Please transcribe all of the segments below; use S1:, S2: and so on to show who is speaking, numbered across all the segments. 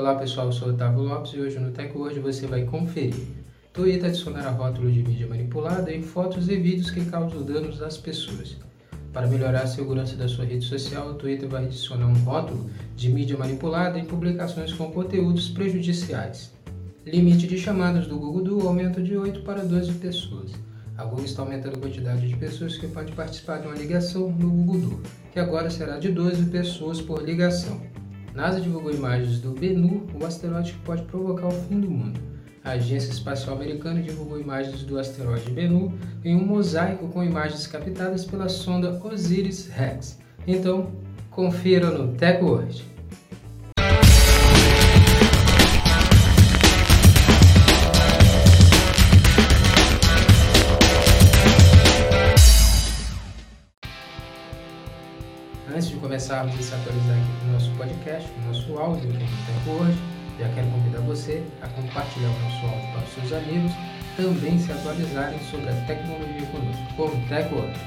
S1: Olá pessoal, eu sou Otávio Lopes e hoje no TechWord você vai conferir. Twitter adicionará rótulo de mídia manipulada em fotos e vídeos que causam danos às pessoas. Para melhorar a segurança da sua rede social, o Twitter vai adicionar um rótulo de mídia manipulada em publicações com conteúdos prejudiciais. Limite de chamadas do Google Duo aumenta de 8 para 12 pessoas. A Google está aumentando a quantidade de pessoas que podem participar de uma ligação no Google Duo, que agora será de 12 pessoas por ligação. NASA divulgou imagens do Bennu, o asteroide que pode provocar o fim do mundo. A Agência Espacial Americana divulgou imagens do asteroide Bennu em um mosaico com imagens captadas pela sonda OSIRIS-REx. Então, confira no TechWord. Antes de começarmos a se atualizar aqui no nosso podcast, no nosso áudio aqui no Tempo Hoje, já quero convidar você a compartilhar o nosso áudio para os seus amigos, também se atualizarem sobre a tecnologia conosco, com o Tech Hoje.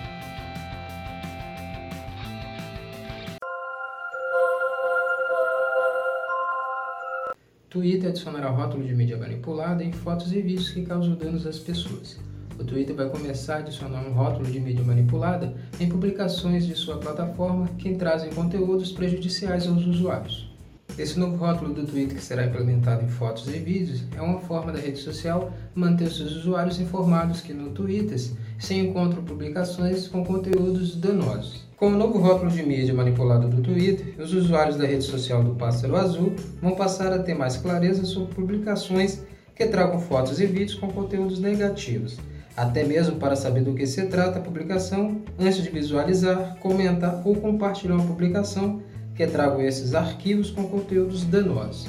S1: Twitter adicionará rótulo de mídia manipulada em fotos e vídeos que causam danos às pessoas. O Twitter vai começar a adicionar um rótulo de mídia manipulada em publicações de sua plataforma que trazem conteúdos prejudiciais aos usuários. Esse novo rótulo do Twitter, que será implementado em fotos e vídeos, é uma forma da rede social manter seus usuários informados que no Twitter se encontram publicações com conteúdos danosos. Com o novo rótulo de mídia manipulado do Twitter, os usuários da rede social do Pássaro Azul vão passar a ter mais clareza sobre publicações que tragam fotos e vídeos com conteúdos negativos até mesmo para saber do que se trata a publicação antes de visualizar, comentar ou compartilhar uma publicação que traga esses arquivos com conteúdos danosos.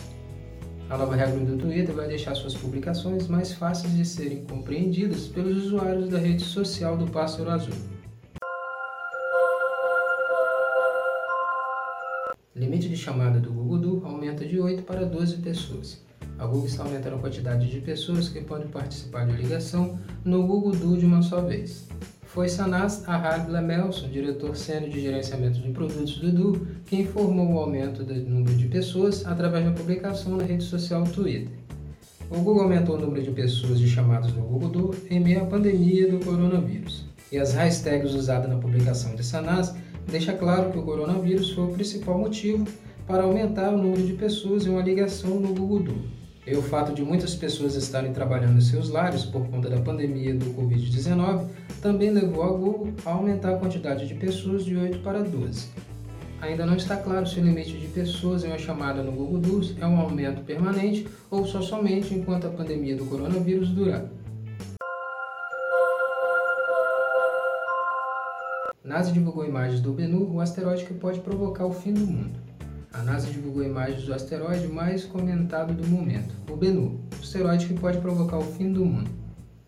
S1: A nova regra do Twitter vai deixar suas publicações mais fáceis de serem compreendidas pelos usuários da rede social do Pássaro Azul. Limite de chamada do Google Duo aumenta de 8 para 12 pessoas. A Google está aumentando a quantidade de pessoas que podem participar de ligação no Google Duo de uma só vez. Foi Sanas Ahad Lemelson, diretor sênior de gerenciamento de produtos do Duo, que informou o aumento do número de pessoas através da publicação na rede social Twitter. O Google aumentou o número de pessoas de chamadas no Google Duo em meio à pandemia do coronavírus. E as hashtags usadas na publicação de Sanas deixam claro que o coronavírus foi o principal motivo para aumentar o número de pessoas em uma ligação no Google Duo. E o fato de muitas pessoas estarem trabalhando em seus lares por conta da pandemia do Covid-19 também levou a Google a aumentar a quantidade de pessoas de 8 para 12. Ainda não está claro se o limite de pessoas em uma chamada no Google Docs é um aumento permanente ou só somente enquanto a pandemia do coronavírus durar. NASA divulgou imagens do Bennu, o asteroide que pode provocar o fim do mundo. A NASA divulgou imagens do asteroide mais comentado do momento, o Bennu, o asteroide que pode provocar o fim do mundo.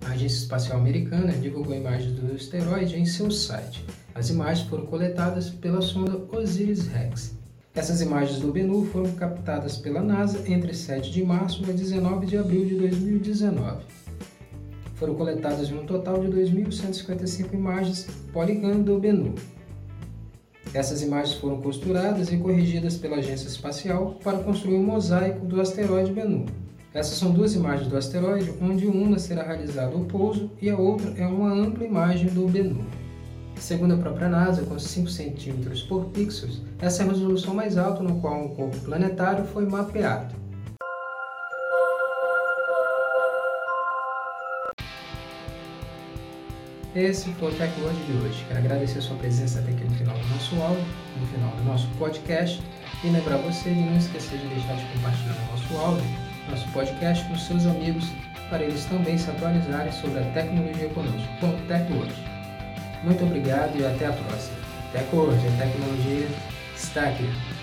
S1: A Agência Espacial Americana divulgou imagens do asteroide em seu site. As imagens foram coletadas pela sonda OSIRIS-REx. Essas imagens do Bennu foram captadas pela NASA entre 7 de março e 19 de abril de 2019. Foram coletadas um total de 2.155 imagens Polygon do Bennu. Essas imagens foram costuradas e corrigidas pela agência espacial para construir um mosaico do asteroide Bennu. Essas são duas imagens do asteroide, onde uma será realizado o pouso e a outra é uma ampla imagem do Bennu. Segundo a própria NASA, com 5 cm por pixels, essa é a resolução mais alta no qual um corpo planetário foi mapeado. Esse foi o TechWord de hoje. Quero agradecer a sua presença até aqui no final do nosso áudio, no final do nosso podcast, e lembrar você de não esquecer de deixar de compartilhar o nosso áudio, nosso podcast com seus amigos, para eles também se atualizarem sobre a tecnologia conosco, com o TechWord. Muito obrigado e até a próxima. TechWord, a tecnologia está aqui.